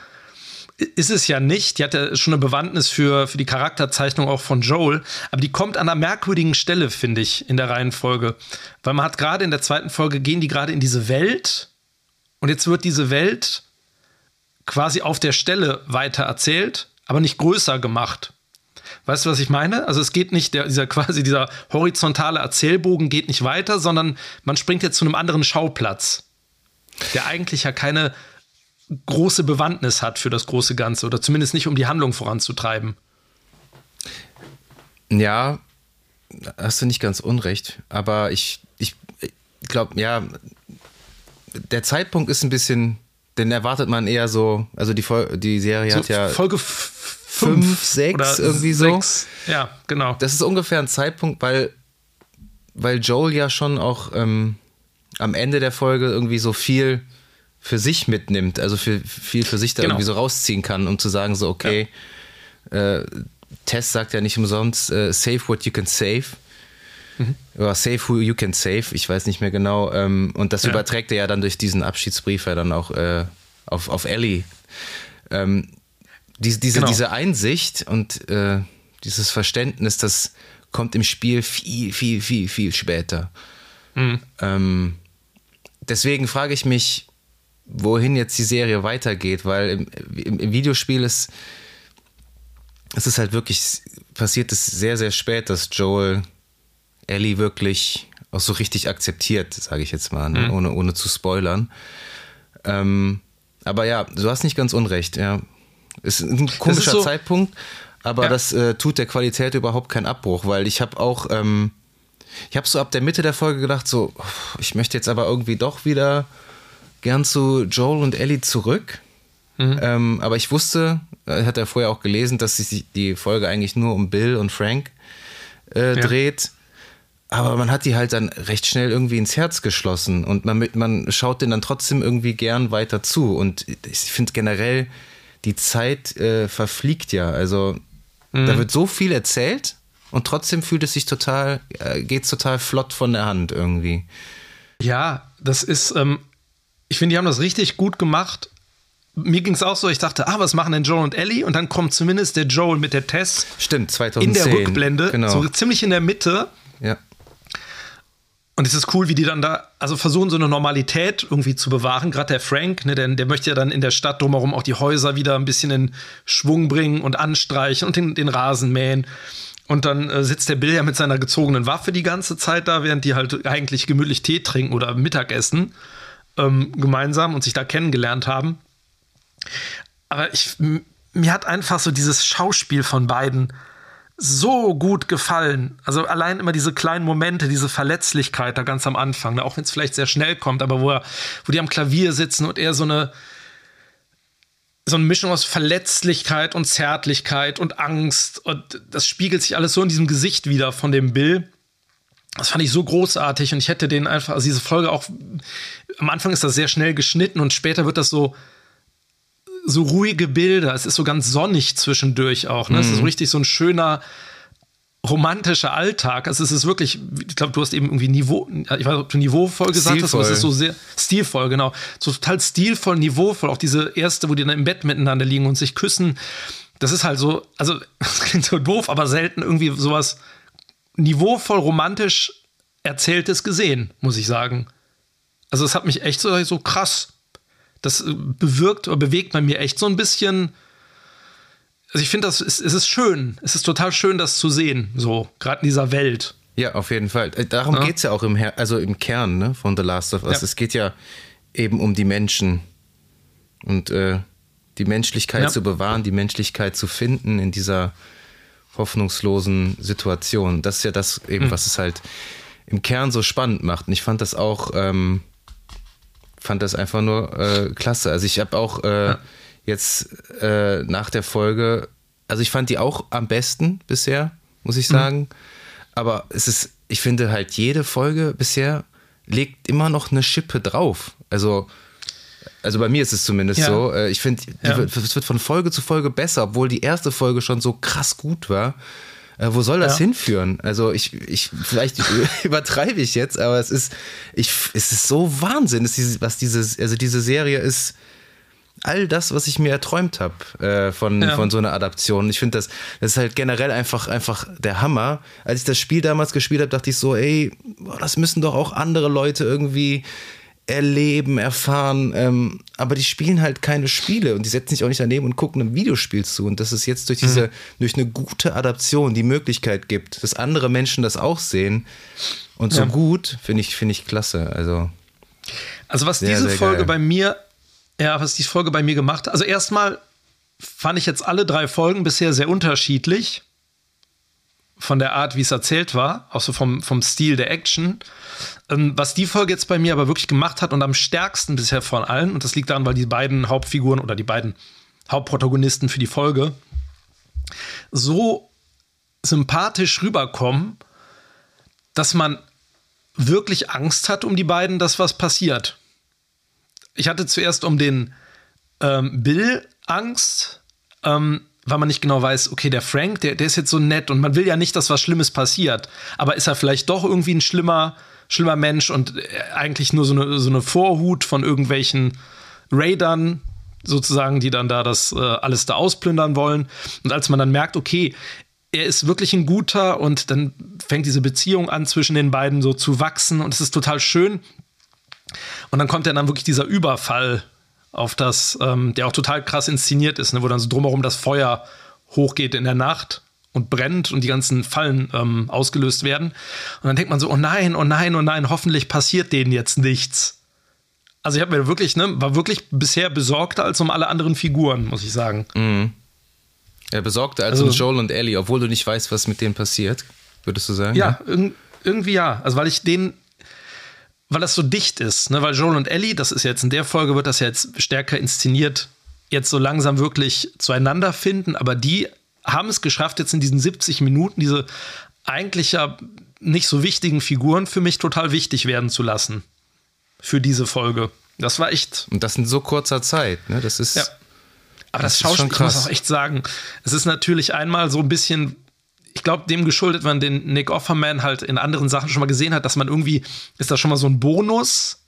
Ist es ja nicht. Die hat ja schon eine Bewandtnis für, für die Charakterzeichnung auch von Joel. Aber die kommt an einer merkwürdigen Stelle, finde ich, in der Reihenfolge. Weil man hat gerade in der zweiten Folge gehen die gerade in diese Welt. Und jetzt wird diese Welt quasi auf der Stelle weiter erzählt, aber nicht größer gemacht. Weißt du, was ich meine? Also es geht nicht, der, dieser quasi dieser horizontale Erzählbogen geht nicht weiter, sondern man springt jetzt zu einem anderen Schauplatz, der eigentlich ja keine große Bewandtnis hat für das große Ganze oder zumindest nicht, um die Handlung voranzutreiben. Ja, hast du nicht ganz unrecht, aber ich, ich glaube, ja, der Zeitpunkt ist ein bisschen, den erwartet man eher so, also die, die Serie so hat ja. Folge fünf, sechs, irgendwie sechs. so. Ja, genau. Das ist ungefähr ein Zeitpunkt, weil, weil Joel ja schon auch ähm, am Ende der Folge irgendwie so viel für sich mitnimmt, also für, viel für sich da genau. irgendwie so rausziehen kann, um zu sagen, so, okay, ja. äh, Tess sagt ja nicht umsonst, äh, save what you can save. Mhm. Oder save who you can save, ich weiß nicht mehr genau. Ähm, und das ja. überträgt er ja dann durch diesen Abschiedsbrief ja dann auch äh, auf, auf Ellie. Ähm, diese, diese, genau. diese Einsicht und äh, dieses Verständnis, das kommt im Spiel viel, viel, viel, viel später. Mhm. Ähm, deswegen frage ich mich, wohin jetzt die Serie weitergeht, weil im, im, im Videospiel ist es ist halt wirklich passiert es sehr, sehr spät, dass Joel Ellie wirklich auch so richtig akzeptiert, sage ich jetzt mal, ne? mhm. ohne, ohne zu spoilern. Ähm, aber ja, du hast nicht ganz unrecht, ja. Ist ein komischer ist so, Zeitpunkt, aber ja. das äh, tut der Qualität überhaupt keinen Abbruch, weil ich habe auch, ähm, ich habe so ab der Mitte der Folge gedacht, so, ich möchte jetzt aber irgendwie doch wieder gern zu Joel und Ellie zurück. Mhm. Ähm, aber ich wusste, äh, hat er vorher auch gelesen, dass sich die Folge eigentlich nur um Bill und Frank äh, ja. dreht. Aber man hat die halt dann recht schnell irgendwie ins Herz geschlossen und man, man schaut den dann trotzdem irgendwie gern weiter zu. Und ich finde generell, die Zeit äh, verfliegt ja. Also mhm. da wird so viel erzählt und trotzdem fühlt es sich total, äh, geht total flott von der Hand irgendwie. Ja, das ist, ähm, ich finde, die haben das richtig gut gemacht. Mir ging es auch so, ich dachte, ah, was machen denn Joel und Ellie? Und dann kommt zumindest der Joel mit der Tess. Stimmt, 2010. In der Rückblende, genau. so ziemlich in der Mitte. Ja. Und es ist cool, wie die dann da, also versuchen, so eine Normalität irgendwie zu bewahren. Gerade der Frank, ne, der, der möchte ja dann in der Stadt drumherum auch die Häuser wieder ein bisschen in Schwung bringen und anstreichen und den, den Rasen mähen. Und dann äh, sitzt der Bill ja mit seiner gezogenen Waffe die ganze Zeit da, während die halt eigentlich gemütlich Tee trinken oder Mittagessen ähm, gemeinsam und sich da kennengelernt haben. Aber ich, mir hat einfach so dieses Schauspiel von beiden so gut gefallen. Also allein immer diese kleinen Momente, diese Verletzlichkeit da ganz am Anfang, ne? auch wenn es vielleicht sehr schnell kommt, aber wo, er, wo die am Klavier sitzen und er so eine so eine Mischung aus Verletzlichkeit und Zärtlichkeit und Angst und das spiegelt sich alles so in diesem Gesicht wieder von dem Bill. Das fand ich so großartig und ich hätte den einfach, also diese Folge auch, am Anfang ist das sehr schnell geschnitten und später wird das so, so ruhige Bilder. Es ist so ganz sonnig zwischendurch auch. Ne? Mhm. Es ist so mhm. richtig so ein schöner, romantischer Alltag. Also es ist wirklich, ich glaube, du hast eben irgendwie Niveau, ich weiß nicht, ob du niveauvoll gesagt stilvoll. hast, aber es ist so sehr stilvoll, genau. So total stilvoll, niveauvoll. Auch diese erste, wo die dann im Bett miteinander liegen und sich küssen. Das ist halt so, also, das klingt so doof, aber selten irgendwie sowas niveauvoll romantisch Erzähltes gesehen, muss ich sagen. Also, es hat mich echt so, so krass das äh, bewirkt oder bewegt bei mir echt so ein bisschen. Also ich finde, das ist, es ist schön. Es ist total schön, das zu sehen, so, gerade in dieser Welt. Ja, auf jeden Fall. Äh, darum ja. geht es ja auch im, Her also im Kern ne, von The Last of Us. Ja. Es geht ja eben um die Menschen und äh, die Menschlichkeit ja. zu bewahren, die Menschlichkeit zu finden in dieser hoffnungslosen Situation. Das ist ja das eben, mhm. was es halt im Kern so spannend macht. Und ich fand das auch, ähm, fand das einfach nur äh, klasse. Also ich habe auch äh, ja. jetzt äh, nach der Folge, also ich fand die auch am besten bisher, muss ich mhm. sagen. Mhm. Aber es ist, ich finde halt jede Folge bisher legt immer noch eine Schippe drauf. Also also bei mir ist es zumindest ja. so. Äh, ich finde, ja. es wird von Folge zu Folge besser, obwohl die erste Folge schon so krass gut war. Äh, wo soll das ja. hinführen? Also ich, ich vielleicht übertreibe ich jetzt, aber es ist, ich, es ist so Wahnsinn, ist was diese, also diese Serie ist all das, was ich mir erträumt habe äh, von, ja. von so einer Adaption. Ich finde das, das ist halt generell einfach, einfach der Hammer. Als ich das Spiel damals gespielt habe, dachte ich so, ey, das müssen doch auch andere Leute irgendwie erleben, erfahren, ähm, aber die spielen halt keine Spiele und die setzen sich auch nicht daneben und gucken einem Videospiel zu. Und dass es jetzt durch diese, mhm. durch eine gute Adaption die Möglichkeit gibt, dass andere Menschen das auch sehen und so ja. gut, finde ich, finde ich klasse. Also, also was sehr, diese sehr Folge geil. bei mir, ja, was diese Folge bei mir gemacht hat, also erstmal fand ich jetzt alle drei Folgen bisher sehr unterschiedlich von der Art, wie es erzählt war, auch so vom, vom Stil der Action. Ähm, was die Folge jetzt bei mir aber wirklich gemacht hat und am stärksten bisher von allen, und das liegt daran, weil die beiden Hauptfiguren oder die beiden Hauptprotagonisten für die Folge so sympathisch rüberkommen, dass man wirklich Angst hat um die beiden, dass was passiert. Ich hatte zuerst um den ähm, Bill Angst, ähm, weil man nicht genau weiß, okay, der Frank, der, der ist jetzt so nett und man will ja nicht, dass was Schlimmes passiert. Aber ist er vielleicht doch irgendwie ein schlimmer, schlimmer Mensch und äh, eigentlich nur so eine, so eine Vorhut von irgendwelchen Raidern, sozusagen, die dann da das äh, alles da ausplündern wollen. Und als man dann merkt, okay, er ist wirklich ein guter und dann fängt diese Beziehung an zwischen den beiden so zu wachsen und es ist total schön. Und dann kommt ja dann wirklich dieser Überfall auf das, ähm, der auch total krass inszeniert ist, ne, wo dann so drumherum das Feuer hochgeht in der Nacht und brennt und die ganzen Fallen ähm, ausgelöst werden. Und dann denkt man so, oh nein, oh nein, oh nein, hoffentlich passiert denen jetzt nichts. Also ich habe mir wirklich, ne, war wirklich bisher besorgter als um alle anderen Figuren, muss ich sagen. Mhm. Ja, besorgter als also, um Joel und Ellie, obwohl du nicht weißt, was mit denen passiert, würdest du sagen? Ja, ja? irgendwie ja. Also weil ich den weil das so dicht ist, ne? weil Joel und Ellie, das ist jetzt in der Folge, wird das jetzt stärker inszeniert, jetzt so langsam wirklich zueinander finden, aber die haben es geschafft, jetzt in diesen 70 Minuten diese eigentlich ja nicht so wichtigen Figuren für mich total wichtig werden zu lassen. Für diese Folge. Das war echt. Und das in so kurzer Zeit, ne? Das ist. Ja. Aber das, das Schauspiel, ich muss auch echt sagen, es ist natürlich einmal so ein bisschen ich glaube, dem geschuldet, wenn den Nick Offerman halt in anderen Sachen schon mal gesehen hat, dass man irgendwie, ist das schon mal so ein Bonus,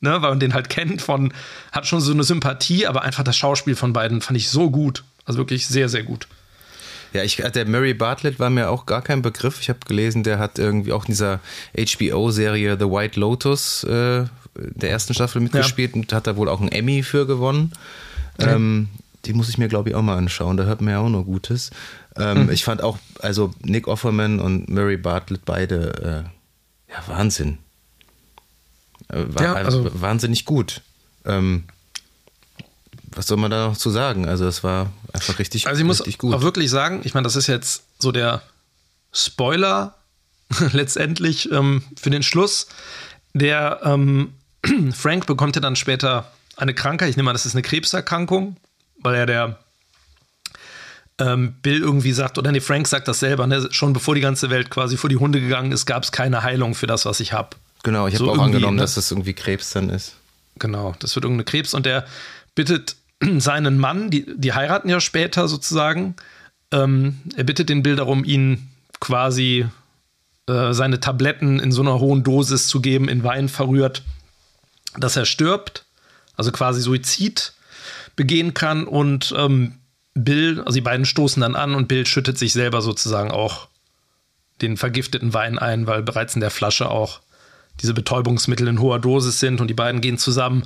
ne, weil man den halt kennt von, hat schon so eine Sympathie, aber einfach das Schauspiel von beiden fand ich so gut. Also wirklich sehr, sehr gut. Ja, ich, der Mary Bartlett war mir auch gar kein Begriff. Ich habe gelesen, der hat irgendwie auch in dieser HBO-Serie The White Lotus äh, der ersten Staffel mitgespielt ja. und hat da wohl auch einen Emmy für gewonnen. Ja. Ähm, die muss ich mir, glaube ich, auch mal anschauen. Da hört man ja auch nur Gutes. Ähm, mhm. Ich fand auch, also Nick Offerman und Murray Bartlett beide, äh, ja, Wahnsinn. Äh, war, ja, also, wahnsinnig gut. Ähm, was soll man da noch zu sagen? Also, es war einfach richtig, also ich muss gut. auch wirklich sagen, ich meine, das ist jetzt so der Spoiler letztendlich ähm, für den Schluss. Der ähm, Frank bekommt ja dann später eine Krankheit. Ich nehme an, das ist eine Krebserkrankung, weil er der ähm, Bill irgendwie sagt, oder nee, Frank sagt das selber, ne? schon bevor die ganze Welt quasi vor die Hunde gegangen ist, gab es keine Heilung für das, was ich habe. Genau, ich habe so auch angenommen, ne? dass das irgendwie Krebs dann ist. Genau, das wird irgendeine Krebs und der bittet seinen Mann, die, die heiraten ja später sozusagen, ähm, er bittet den Bill darum, ihn quasi äh, seine Tabletten in so einer hohen Dosis zu geben, in Wein verrührt, dass er stirbt, also quasi Suizid begehen kann und ähm, Bill, also die beiden stoßen dann an und Bill schüttet sich selber sozusagen auch den vergifteten Wein ein, weil bereits in der Flasche auch diese Betäubungsmittel in hoher Dosis sind und die beiden gehen zusammen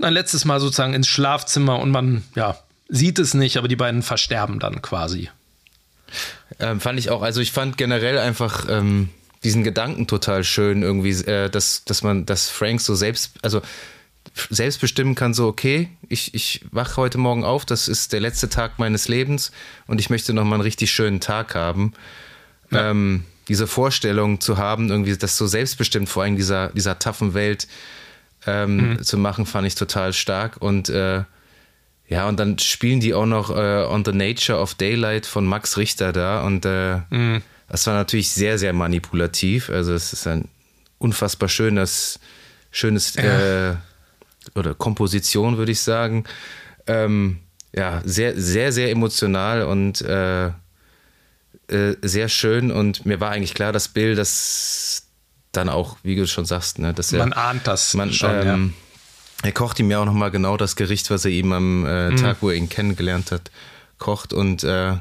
ein letztes Mal sozusagen ins Schlafzimmer und man ja sieht es nicht, aber die beiden versterben dann quasi. Ähm, fand ich auch, also ich fand generell einfach ähm, diesen Gedanken total schön irgendwie, äh, dass, dass man, dass Frank so selbst, also selbst bestimmen kann, so, okay, ich, ich wache heute Morgen auf, das ist der letzte Tag meines Lebens und ich möchte nochmal einen richtig schönen Tag haben. Ja. Ähm, diese Vorstellung zu haben, irgendwie das so selbstbestimmt vor allem dieser, dieser taffen Welt ähm, mhm. zu machen, fand ich total stark. Und äh, ja, und dann spielen die auch noch äh, On the Nature of Daylight von Max Richter da. Und äh, mhm. das war natürlich sehr, sehr manipulativ. Also es ist ein unfassbar schönes, schönes ja. Oder Komposition, würde ich sagen. Ähm, ja, sehr, sehr, sehr emotional und äh, äh, sehr schön. Und mir war eigentlich klar, dass Bill das dann auch, wie du schon sagst, ne, dass er. Man ahnt das man, schon, ähm, ja er kocht ihm ja auch nochmal genau das Gericht, was er ihm am äh, mhm. Tag, wo er ihn kennengelernt hat, kocht und äh,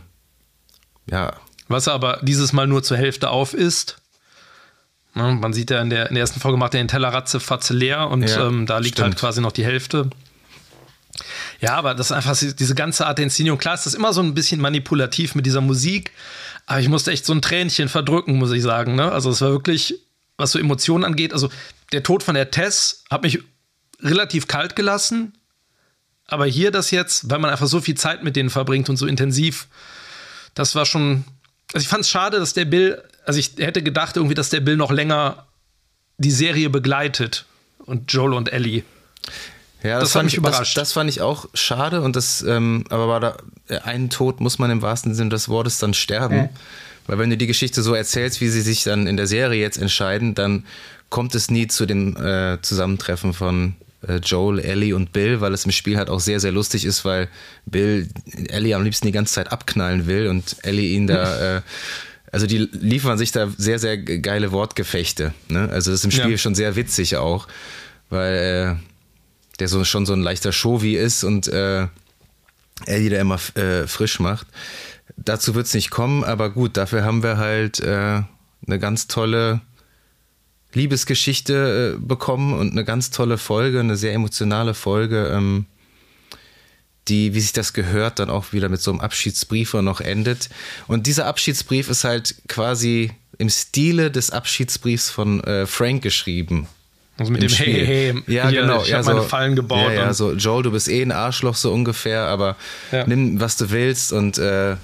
ja. Was er aber dieses Mal nur zur Hälfte auf ist. Ne, man sieht ja in der, in der ersten Folge macht er den Teller ratzefatze leer und ja, ähm, da liegt halt stimmt. halt quasi noch die Hälfte. Ja, aber das ist einfach diese ganze Art der Inszenierung. Klar ist das immer so ein bisschen manipulativ mit dieser Musik, aber ich musste echt so ein Tränchen verdrücken, muss ich sagen. Ne? Also es war wirklich, was so Emotionen angeht, also der Tod von der Tess hat mich relativ kalt gelassen. Aber hier das jetzt, weil man einfach so viel Zeit mit denen verbringt und so intensiv, das war schon. Also ich fand es schade, dass der Bill, also ich hätte gedacht irgendwie, dass der Bill noch länger die Serie begleitet und Joel und Ellie. Ja, das, das fand mich überrascht. Das, das, fand ich auch schade und das, ähm, aber war da äh, ein Tod muss man im wahrsten Sinne des Wortes dann sterben. Mhm. Weil wenn du die Geschichte so erzählst, wie sie sich dann in der Serie jetzt entscheiden, dann kommt es nie zu dem äh, Zusammentreffen von äh, Joel, Ellie und Bill, weil es im Spiel halt auch sehr, sehr lustig ist, weil Bill Ellie am liebsten die ganze Zeit abknallen will und Ellie ihn da, äh, also die liefern sich da sehr, sehr geile Wortgefechte. Ne? Also das ist im Spiel ja. schon sehr witzig auch, weil äh, der so schon so ein leichter Show wie ist und äh, Ellie da immer äh, frisch macht. Dazu wird es nicht kommen, aber gut, dafür haben wir halt äh, eine ganz tolle Liebesgeschichte äh, bekommen und eine ganz tolle Folge, eine sehr emotionale Folge, ähm, die, wie sich das gehört, dann auch wieder mit so einem Abschiedsbrief noch endet. Und dieser Abschiedsbrief ist halt quasi im Stile des Abschiedsbriefs von äh, Frank geschrieben. Also mit dem Spiel. Hey, hey, ja, hier, genau. Ich ja, habe so, meine Fallen gebaut. Ja, ja, so Joel, du bist eh ein Arschloch so ungefähr, aber ja. nimm, was du willst und äh,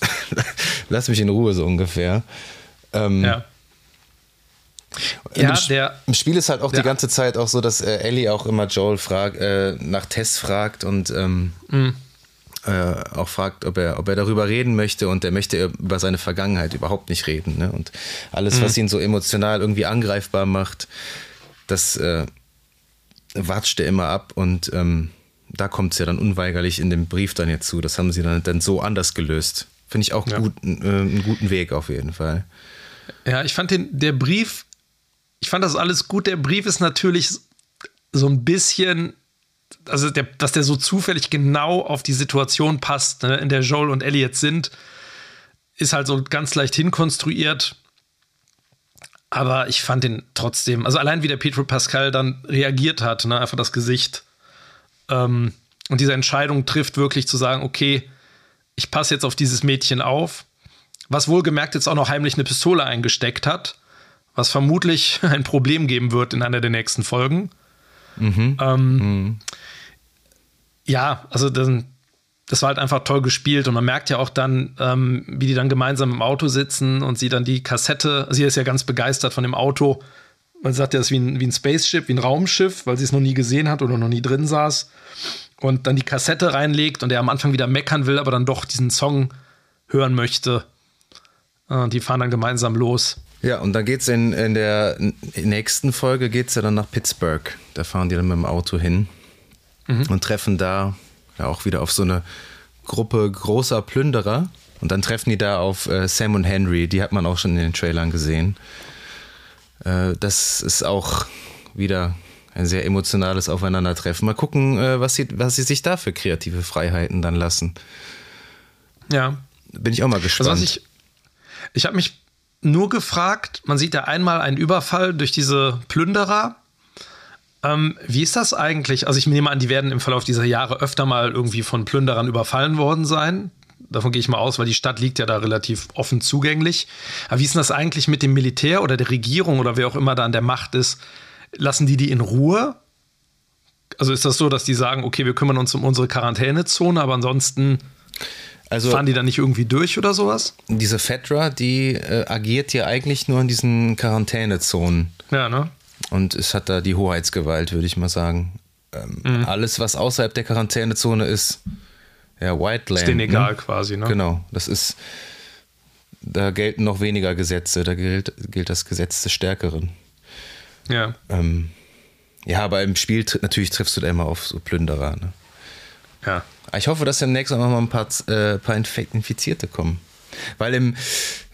lass mich in Ruhe so ungefähr. Ähm, ja. Ja, Im, der, Im Spiel ist halt auch die ganze Zeit auch so, dass äh, Ellie auch immer Joel fragt, äh, nach Tess fragt und ähm, mhm. äh, auch fragt, ob er, ob er darüber reden möchte und er möchte über seine Vergangenheit überhaupt nicht reden. Ne? Und alles, mhm. was ihn so emotional irgendwie angreifbar macht, das äh, watscht er immer ab und ähm, da kommt es ja dann unweigerlich in dem Brief dann jetzt zu. Das haben sie dann, dann so anders gelöst. Finde ich auch ja. gut, äh, einen guten Weg auf jeden Fall. Ja, ich fand den, der Brief ich fand das alles gut. Der Brief ist natürlich so ein bisschen, also der, dass der so zufällig genau auf die Situation passt, ne, in der Joel und Ellie jetzt sind, ist halt so ganz leicht hinkonstruiert. Aber ich fand den trotzdem, also allein wie der Petro Pascal dann reagiert hat, ne, einfach das Gesicht. Ähm, und diese Entscheidung trifft, wirklich zu sagen, okay, ich passe jetzt auf dieses Mädchen auf. Was wohlgemerkt jetzt auch noch heimlich eine Pistole eingesteckt hat was vermutlich ein Problem geben wird in einer der nächsten Folgen. Mhm. Ähm, mhm. Ja, also das, das, war halt einfach toll gespielt und man merkt ja auch dann, ähm, wie die dann gemeinsam im Auto sitzen und sie dann die Kassette, sie ist ja ganz begeistert von dem Auto. Man sagt ja, es ist wie ein, wie ein Spaceship, wie ein Raumschiff, weil sie es noch nie gesehen hat oder noch nie drin saß. Und dann die Kassette reinlegt und er am Anfang wieder meckern will, aber dann doch diesen Song hören möchte. Und die fahren dann gemeinsam los. Ja, und dann geht's in, in der nächsten Folge geht's ja dann nach Pittsburgh. Da fahren die dann mit dem Auto hin mhm. und treffen da ja auch wieder auf so eine Gruppe großer Plünderer. Und dann treffen die da auf äh, Sam und Henry, die hat man auch schon in den Trailern gesehen. Äh, das ist auch wieder ein sehr emotionales Aufeinandertreffen. Mal gucken, äh, was, sie, was sie sich da für kreative Freiheiten dann lassen. Ja. Bin ich auch mal gespannt. Also ich ich habe mich nur gefragt, man sieht ja einmal einen Überfall durch diese Plünderer. Ähm, wie ist das eigentlich? Also ich nehme an, die werden im Verlauf dieser Jahre öfter mal irgendwie von Plünderern überfallen worden sein. Davon gehe ich mal aus, weil die Stadt liegt ja da relativ offen zugänglich. Aber wie ist denn das eigentlich mit dem Militär oder der Regierung oder wer auch immer da an der Macht ist? Lassen die die in Ruhe? Also ist das so, dass die sagen, okay, wir kümmern uns um unsere Quarantänezone, aber ansonsten Also, Fahren die dann nicht irgendwie durch oder sowas? Diese Fedra, die äh, agiert ja eigentlich nur in diesen Quarantänezonen. Ja, ne? Und es hat da die Hoheitsgewalt, würde ich mal sagen. Ähm, mhm. Alles, was außerhalb der Quarantänezone ist, ja, White Land. Ist denen ne? egal quasi, ne? Genau, das ist, da gelten noch weniger Gesetze, da gilt, gilt das Gesetz des Stärkeren. Ja. Ähm, ja, aber im Spiel natürlich triffst du da immer auf so Plünderer, ne? Ja. Ich hoffe, dass demnächst auch noch mal ein paar, äh, paar Infizierte kommen. Weil im,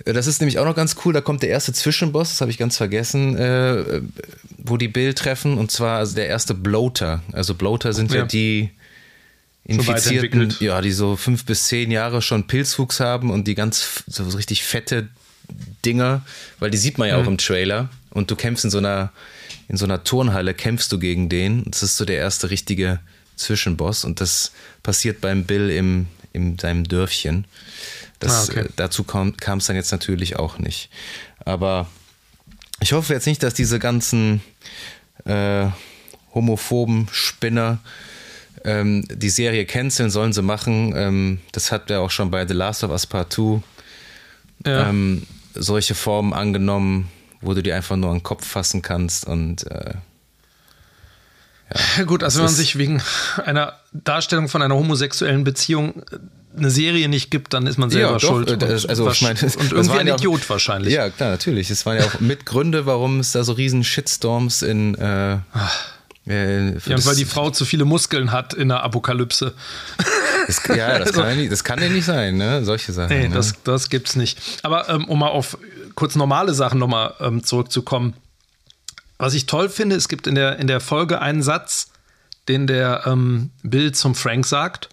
das ist nämlich auch noch ganz cool, da kommt der erste Zwischenboss, das habe ich ganz vergessen, äh, wo die Bill treffen, und zwar also der erste Bloater. Also Bloater sind ja, ja die Infizierten, ja, die so fünf bis zehn Jahre schon Pilzwuchs haben und die ganz so richtig fette Dinger, weil die sieht man ja mhm. auch im Trailer. Und du kämpfst in so einer, in so einer Turnhalle, kämpfst du gegen den. Das ist so der erste richtige Zwischenboss und das passiert beim Bill im, in seinem Dörfchen. Das, ah, okay. äh, dazu kam es dann jetzt natürlich auch nicht. Aber ich hoffe jetzt nicht, dass diese ganzen äh, homophoben Spinner ähm, die Serie canceln, sollen sie machen. Ähm, das hat er auch schon bei The Last of Us Part 2 ja. ähm, solche Formen angenommen, wo du dir einfach nur an den Kopf fassen kannst und äh, ja, Gut, also wenn man sich wegen einer Darstellung von einer homosexuellen Beziehung eine Serie nicht gibt, dann ist man selber ja, doch, schuld. Das, also, ich meine, und irgendwie ein ja Idiot auch, wahrscheinlich. Ja, klar, natürlich. Es waren ja auch Mitgründe, warum es da so riesen Shitstorms in. Äh, äh, ja, weil die Frau zu viele Muskeln hat in der Apokalypse. Das, ja, das, also, kann ja nicht, das kann ja nicht sein, ne? Solche Sachen. Nee, ne? das, das gibt's nicht. Aber ähm, um mal auf kurz normale Sachen nochmal ähm, zurückzukommen. Was ich toll finde, es gibt in der, in der Folge einen Satz, den der ähm, Bill zum Frank sagt.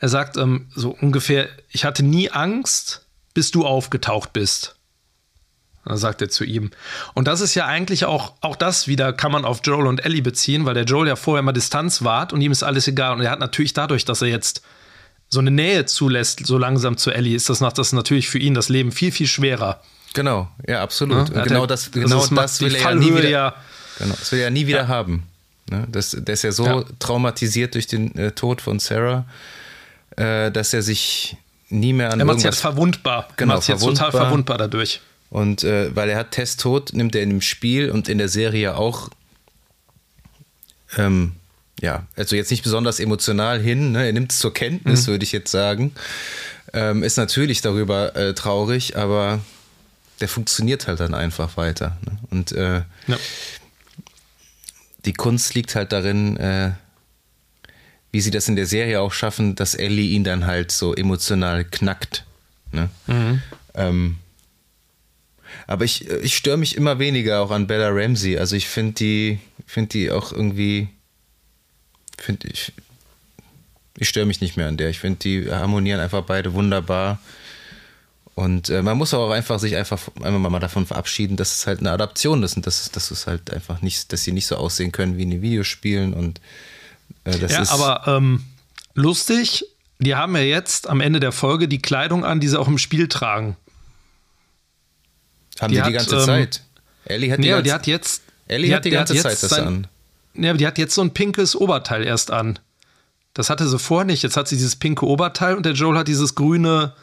Er sagt ähm, so ungefähr, ich hatte nie Angst, bis du aufgetaucht bist. Da sagt er zu ihm. Und das ist ja eigentlich auch, auch das wieder kann man auf Joel und Ellie beziehen, weil der Joel ja vorher immer Distanz wahrt und ihm ist alles egal. Und er hat natürlich dadurch, dass er jetzt so eine Nähe zulässt, so langsam zu Ellie, ist das, das natürlich für ihn das Leben viel, viel schwerer. Genau, ja, absolut. Ja, genau das, genau das, das will er ja nie wieder, ja, genau, das will er ja nie wieder ja. haben. Ne? Das, der ist ja so traumatisiert durch den äh, Tod von Sarah, äh, dass er sich nie mehr an Er macht sich jetzt verwundbar. Genau, er macht jetzt total verwundbar dadurch. Und äh, weil er hat Test tot, nimmt er in dem Spiel und in der Serie auch ähm, ja, also jetzt nicht besonders emotional hin, ne? er nimmt es zur Kenntnis, mhm. würde ich jetzt sagen. Ähm, ist natürlich darüber äh, traurig, aber der funktioniert halt dann einfach weiter. Ne? Und äh, ja. die Kunst liegt halt darin, äh, wie sie das in der Serie auch schaffen, dass Ellie ihn dann halt so emotional knackt. Ne? Mhm. Ähm, aber ich, ich störe mich immer weniger auch an Bella Ramsey. Also ich finde die, finde die auch irgendwie, finde ich, ich störe mich nicht mehr an der. Ich finde die harmonieren einfach beide wunderbar. Und äh, man muss auch einfach sich einfach einmal mal davon verabschieden, dass es halt eine Adaption ist und dass, dass es halt einfach nicht, dass sie nicht so aussehen können wie in den Videospielen und äh, das ja, ist. aber ähm, lustig, die haben ja jetzt am Ende der Folge die Kleidung an, die sie auch im Spiel tragen. Haben die, die hat, die ganze ähm, Zeit? Ellie hat die, nee, ganze, die hat jetzt. Ellie die hat die ganze Zeit das sein, an. Ja, aber die hat jetzt so ein pinkes Oberteil erst an. Das hatte sie vorher nicht. Jetzt hat sie dieses pinke Oberteil und der Joel hat dieses grüne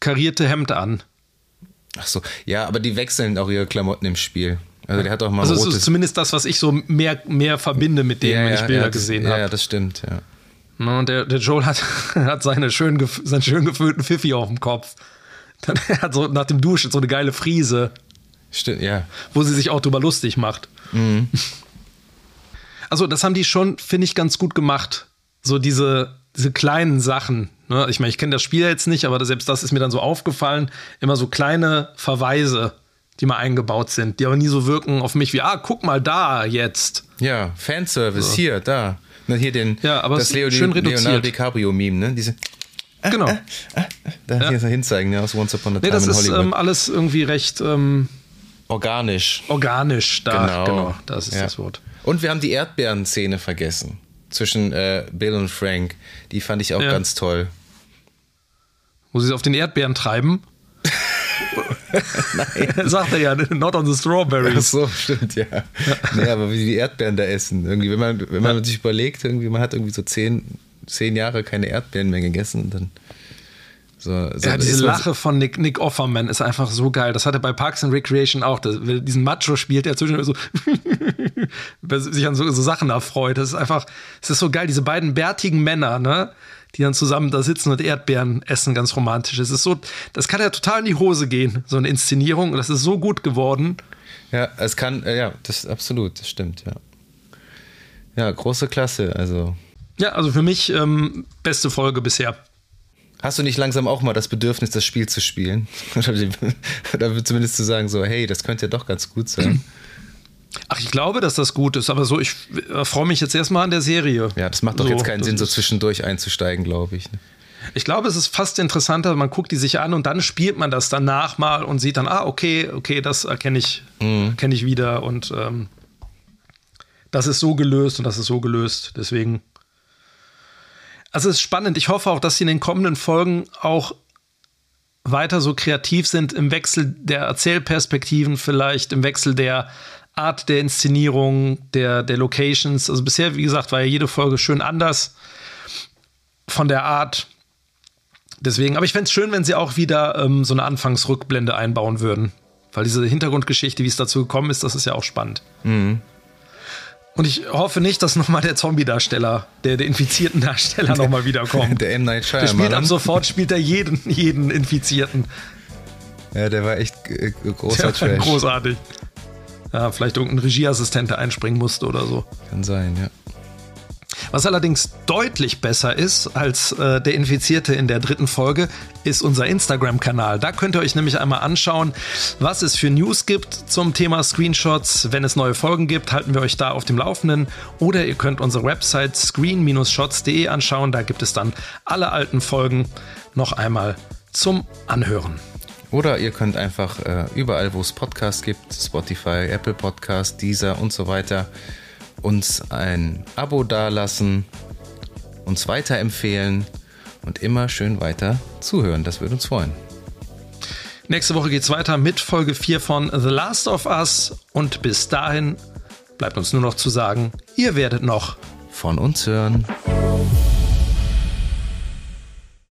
karierte Hemd an. Ach so, ja, aber die wechseln auch ihre Klamotten im Spiel. Also der hat auch mal also rotes. Ist zumindest das, was ich so mehr, mehr verbinde mit denen, ja, wenn ich Bilder ja, gesehen habe. Ja, das stimmt, ja. Und der, der Joel hat, hat seine schön, seinen schön gefüllten Pfiffi auf dem Kopf. Dann, er hat so nach dem Duschen so eine geile Friese. Stimmt, ja. Wo sie sich auch drüber lustig macht. Mhm. Also, das haben die schon, finde ich, ganz gut gemacht. So diese, diese kleinen Sachen. Ne? Ich meine, ich kenne das Spiel jetzt nicht, aber selbst das ist mir dann so aufgefallen. Immer so kleine Verweise, die mal eingebaut sind, die aber nie so wirken auf mich wie, ah, guck mal da jetzt. Ja, Fanservice, so. hier, da. Na, hier den, ja, aber das Leo, schön reduziert. Leonardo DiCaprio-Meme, ne? Diese. Ah, genau. Ah, ah, da ja. hier hinzeigen, ja, aus Once Upon a Time nee, das in Hollywood. ist ähm, alles irgendwie recht ähm, organisch. Organisch, da, genau, genau das ist ja. das Wort. Und wir haben die Erdbeeren-Szene vergessen zwischen äh, Bill und Frank. Die fand ich auch ja. ganz toll. Wo sie es auf den Erdbeeren treiben. Nein. Sagt er ja, not on the strawberries. Ach so, stimmt, ja. ja. Nee, aber wie die Erdbeeren da essen. Irgendwie, wenn man, wenn man ja. sich überlegt, irgendwie, man hat irgendwie so zehn, zehn Jahre keine Erdbeeren mehr gegessen, dann So, so ja, diese Lache von Nick, Nick Offerman ist einfach so geil. Das hat er bei Parks and Recreation auch. Das, diesen Macho spielt, der zwischendurch so sich an so, so, Sachen erfreut. Das ist einfach, es ist so geil. Diese beiden bärtigen Männer, ne? Die dann zusammen da sitzen und Erdbeeren essen, ganz romantisch. Es ist so, das kann ja total in die Hose gehen, so eine Inszenierung. Und das ist so gut geworden. Ja, es kann, äh, ja, das ist absolut, das stimmt, ja. Ja, große Klasse, also. Ja, also für mich ähm, beste Folge bisher. Hast du nicht langsam auch mal das Bedürfnis, das Spiel zu spielen? Oder zumindest zu sagen, so, hey, das könnte ja doch ganz gut sein. Ach, ich glaube, dass das gut ist, aber so, ich äh, freue mich jetzt erstmal an der Serie. Ja, das macht doch so, jetzt keinen Sinn, so zwischendurch einzusteigen, glaube ich. Ne? Ich glaube, es ist fast interessanter, man guckt die sich an und dann spielt man das danach mal und sieht dann, ah, okay, okay, das erkenne ich, mhm. erkenne ich wieder und ähm, das ist so gelöst und das ist so gelöst. Deswegen also es ist spannend. Ich hoffe auch, dass sie in den kommenden Folgen auch weiter so kreativ sind im Wechsel der Erzählperspektiven, vielleicht im Wechsel der Art der Inszenierung, der, der Locations. Also bisher, wie gesagt, war ja jede Folge schön anders von der Art. Deswegen, aber ich fände es schön, wenn sie auch wieder ähm, so eine Anfangsrückblende einbauen würden. Weil diese Hintergrundgeschichte, wie es dazu gekommen ist, das ist ja auch spannend. Mhm. Und ich hoffe nicht, dass nochmal der Zombie-Darsteller, der, der infizierten Darsteller nochmal wiederkommt. Der M. Night Shyamalan. Der spielt ab sofort, spielt er jeden, jeden Infizierten. Ja, der war echt äh, großer der war. Großartig. Ja, vielleicht irgendein Regieassistent, der einspringen musste oder so. Kann sein, ja. Was allerdings deutlich besser ist als äh, der Infizierte in der dritten Folge, ist unser Instagram-Kanal. Da könnt ihr euch nämlich einmal anschauen, was es für News gibt zum Thema Screenshots. Wenn es neue Folgen gibt, halten wir euch da auf dem Laufenden. Oder ihr könnt unsere Website screen-shots.de anschauen. Da gibt es dann alle alten Folgen noch einmal zum Anhören. Oder ihr könnt einfach äh, überall, wo es Podcasts gibt, Spotify, Apple Podcast, Deezer und so weiter, uns ein Abo dalassen, uns weiterempfehlen und immer schön weiter zuhören. Das würde uns freuen. Nächste Woche geht es weiter mit Folge 4 von The Last of Us. Und bis dahin bleibt uns nur noch zu sagen, ihr werdet noch von uns hören.